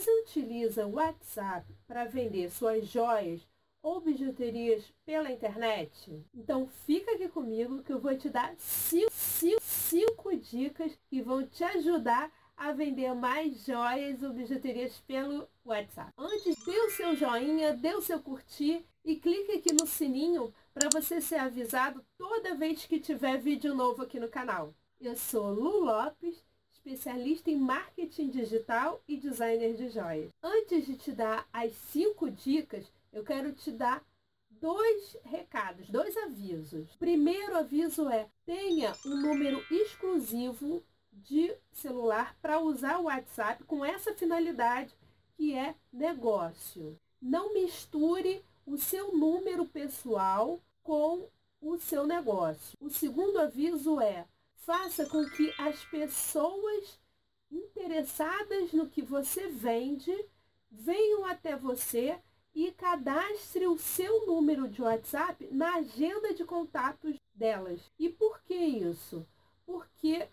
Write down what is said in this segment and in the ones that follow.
Você utiliza o WhatsApp para vender suas joias ou bijuterias pela internet? Então fica aqui comigo que eu vou te dar cinco, cinco, cinco dicas que vão te ajudar a vender mais joias ou bijuterias pelo WhatsApp. Antes, dê o seu joinha, dê o seu curtir e clique aqui no sininho para você ser avisado toda vez que tiver vídeo novo aqui no canal. Eu sou Lu Lopes, especialista em marketing digital e designer de joias. Antes de te dar as cinco dicas, eu quero te dar dois recados, dois avisos. Primeiro aviso é: tenha um número exclusivo de celular para usar o WhatsApp com essa finalidade que é negócio. Não misture o seu número pessoal com o seu negócio. O segundo aviso é: faça com que as pessoas interessadas no que você vende venham até você e cadastre o seu número de WhatsApp na agenda de contatos delas. E por que isso? Porque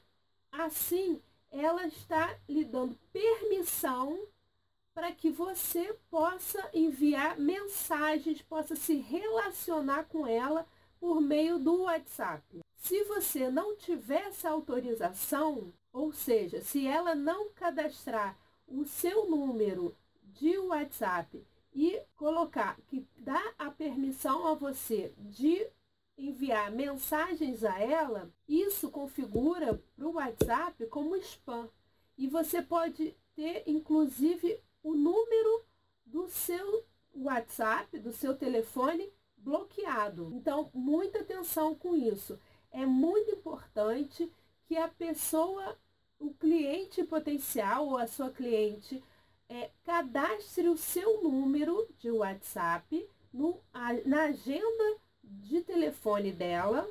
assim ela está lhe dando permissão para que você possa enviar mensagens, possa se relacionar com ela por meio do WhatsApp. Se você não tiver essa autorização, ou seja, se ela não cadastrar o seu número de WhatsApp e colocar que dá a permissão a você de enviar mensagens a ela, isso configura para o WhatsApp como spam. E você pode ter, inclusive, o número do seu WhatsApp, do seu telefone bloqueado. Então, muita atenção com isso. É muito importante que a pessoa, o cliente potencial ou a sua cliente, é, cadastre o seu número de WhatsApp no, a, na agenda de telefone dela,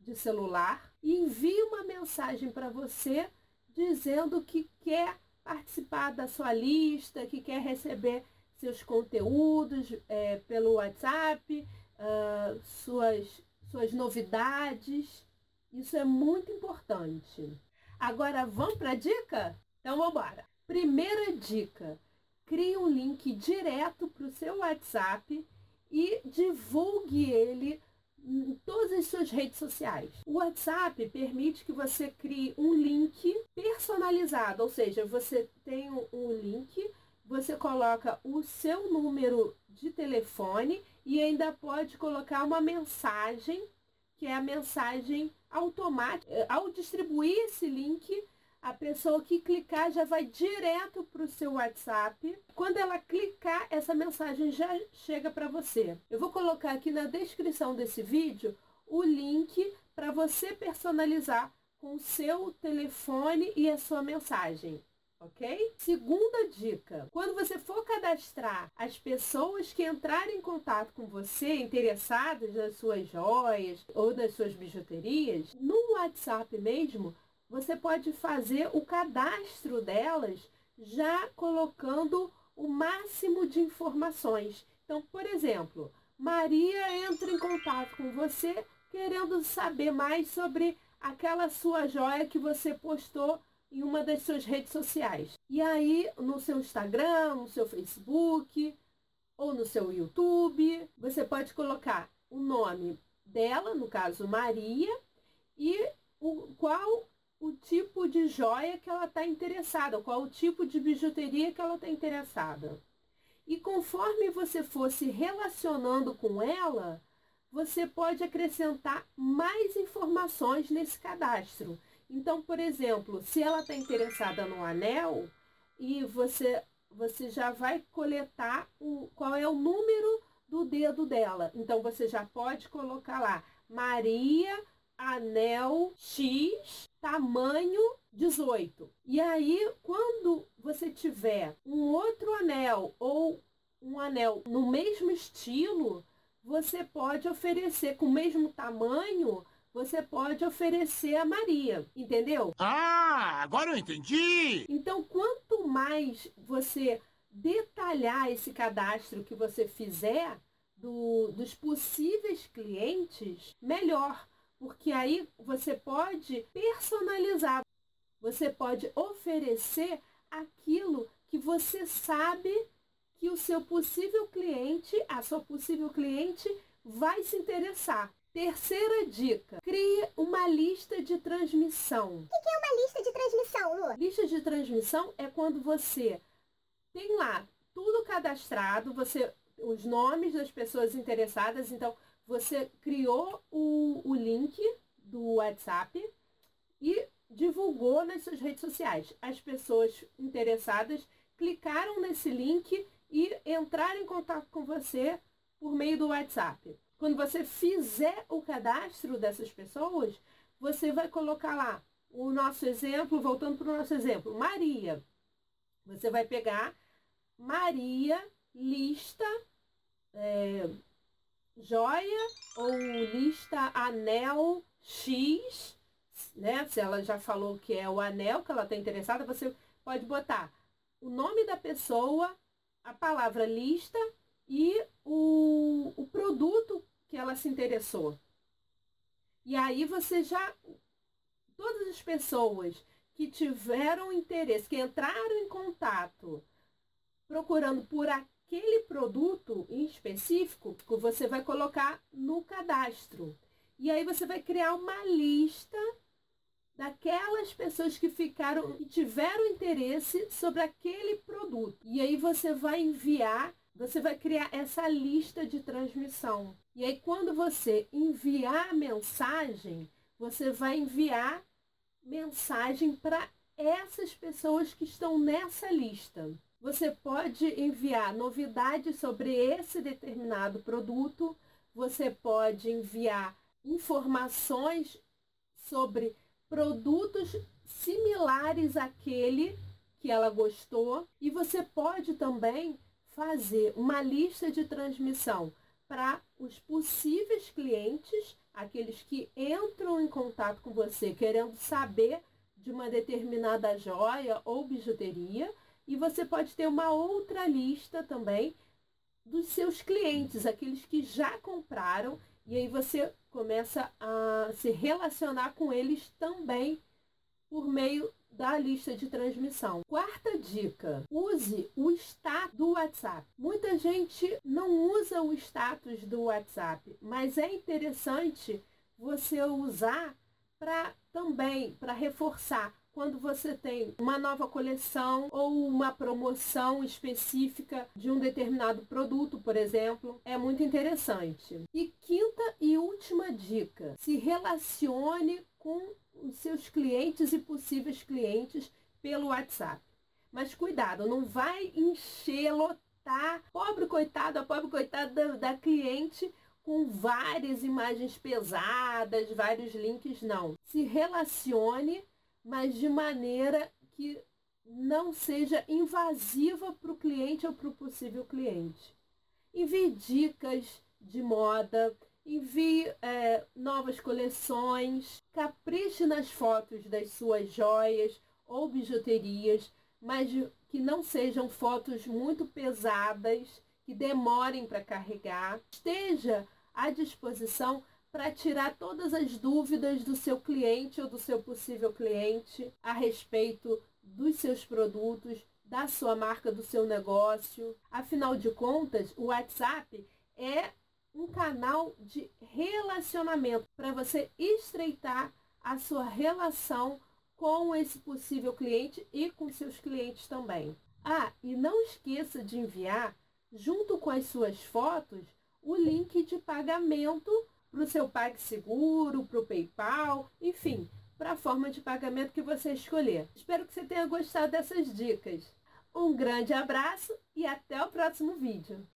de celular, e envie uma mensagem para você dizendo que quer participar da sua lista, que quer receber seus conteúdos é, pelo WhatsApp, uh, suas, suas novidades. Isso é muito importante. Agora vamos para a dica? Então vamos embora. Primeira dica: crie um link direto para o seu WhatsApp e divulgue ele em todas as suas redes sociais. O WhatsApp permite que você crie um link personalizado, ou seja, você tem um link, você coloca o seu número de telefone e ainda pode colocar uma mensagem, que é a mensagem automática. Ao distribuir esse link, a pessoa que clicar já vai direto para o seu WhatsApp. Quando ela clicar, essa mensagem já chega para você. Eu vou colocar aqui na descrição desse vídeo o link para você personalizar com o seu telefone e a sua mensagem. Ok? Segunda dica: quando você for cadastrar as pessoas que entrarem em contato com você, interessadas nas suas joias ou nas suas bijuterias, no WhatsApp mesmo, você pode fazer o cadastro delas já colocando o máximo de informações. Então, por exemplo, Maria entra em contato com você querendo saber mais sobre aquela sua joia que você postou em uma das suas redes sociais. E aí, no seu Instagram, no seu Facebook ou no seu YouTube, você pode colocar o nome dela, no caso Maria, e o qual o tipo de joia que ela está interessada, qual o tipo de bijuteria que ela está interessada. E conforme você for se relacionando com ela, você pode acrescentar mais informações nesse cadastro. Então, por exemplo, se ela está interessada no anel e você, você já vai coletar o, qual é o número do dedo dela. Então, você já pode colocar lá Maria Anel X tamanho 18. E aí, quando você tiver um outro anel ou um anel no mesmo estilo, você pode oferecer com o mesmo tamanho, você pode oferecer a Maria, entendeu? Ah, agora eu entendi! Então, quanto mais você detalhar esse cadastro que você fizer do, dos possíveis clientes, melhor porque aí você pode personalizar, você pode oferecer aquilo que você sabe que o seu possível cliente, a sua possível cliente, vai se interessar. Terceira dica: crie uma lista de transmissão. O que é uma lista de transmissão, Lu? Lista de transmissão é quando você tem lá tudo cadastrado, você os nomes das pessoas interessadas, então você criou o, o link do WhatsApp e divulgou nas suas redes sociais. As pessoas interessadas clicaram nesse link e entraram em contato com você por meio do WhatsApp. Quando você fizer o cadastro dessas pessoas, você vai colocar lá o nosso exemplo, voltando para o nosso exemplo, Maria. Você vai pegar Maria, lista, é, joia ou lista anel X, né? Se ela já falou que é o anel que ela está interessada, você pode botar o nome da pessoa, a palavra lista e o, o produto que ela se interessou. E aí você já. Todas as pessoas que tiveram interesse, que entraram em contato procurando por aquele produto em específico, você vai colocar no cadastro. E aí você vai criar uma lista daquelas pessoas que ficaram que tiveram interesse sobre aquele produto. E aí você vai enviar, você vai criar essa lista de transmissão. E aí quando você enviar a mensagem, você vai enviar mensagem para essas pessoas que estão nessa lista. Você pode enviar novidades sobre esse determinado produto, você pode enviar informações sobre produtos similares àquele que ela gostou e você pode também fazer uma lista de transmissão para os possíveis clientes, aqueles que entram em contato com você querendo saber de uma determinada joia ou bijuteria, e você pode ter uma outra lista também dos seus clientes, aqueles que já compraram e aí você começa a se relacionar com eles também por meio da lista de transmissão. Quarta dica: use o status do WhatsApp. Muita gente não usa o status do WhatsApp, mas é interessante você usar para também para reforçar quando você tem uma nova coleção ou uma promoção específica de um determinado produto, por exemplo, é muito interessante. E quinta e última dica: se relacione com os seus clientes e possíveis clientes pelo WhatsApp. Mas cuidado, não vai encher, lotar, pobre coitado, a pobre coitada da, cliente com várias imagens pesadas, vários links, não. Se relacione mas de maneira que não seja invasiva para o cliente ou para o possível cliente. Envie dicas de moda, envie é, novas coleções, capriche nas fotos das suas joias ou bijuterias, mas que não sejam fotos muito pesadas, que demorem para carregar. Esteja à disposição para tirar todas as dúvidas do seu cliente ou do seu possível cliente a respeito dos seus produtos, da sua marca, do seu negócio. Afinal de contas, o WhatsApp é um canal de relacionamento para você estreitar a sua relação com esse possível cliente e com seus clientes também. Ah, e não esqueça de enviar, junto com as suas fotos, o link de pagamento para o seu PagSeguro, para o PayPal, enfim, para a forma de pagamento que você escolher. Espero que você tenha gostado dessas dicas. Um grande abraço e até o próximo vídeo.